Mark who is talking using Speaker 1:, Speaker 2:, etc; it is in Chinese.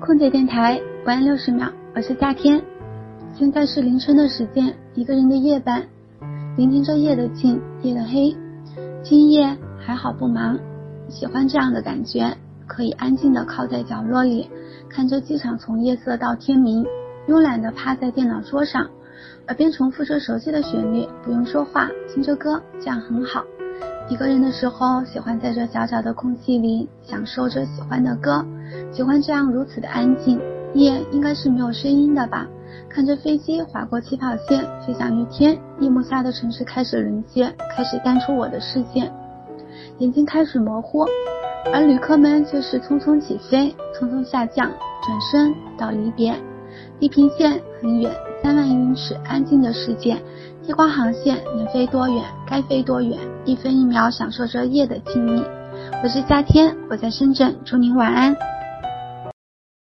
Speaker 1: 空姐电台，晚安六十秒，我是夏天。现在是凌晨的时间，一个人的夜班，聆听着夜的静，夜的黑。今夜还好不忙，喜欢这样的感觉，可以安静的靠在角落里，看着机场从夜色到天明，慵懒的趴在电脑桌上，耳边重复着熟悉的旋律，不用说话，听着歌，这样很好。一个人的时候，喜欢在这小小的空气里享受着喜欢的歌，喜欢这样如此的安静。夜应该是没有声音的吧？看着飞机划过起跑线，飞向雨天，夜幕下的城市开始沦陷，开始淡出我的视线，眼睛开始模糊，而旅客们却是匆匆起飞，匆匆下降，转身到离别。地平线很远，三万英尺，安静的世界。夜光航线能飞多远，该飞多远，一分一秒享受着夜的静谧。我是夏天，我在深圳，祝您晚安。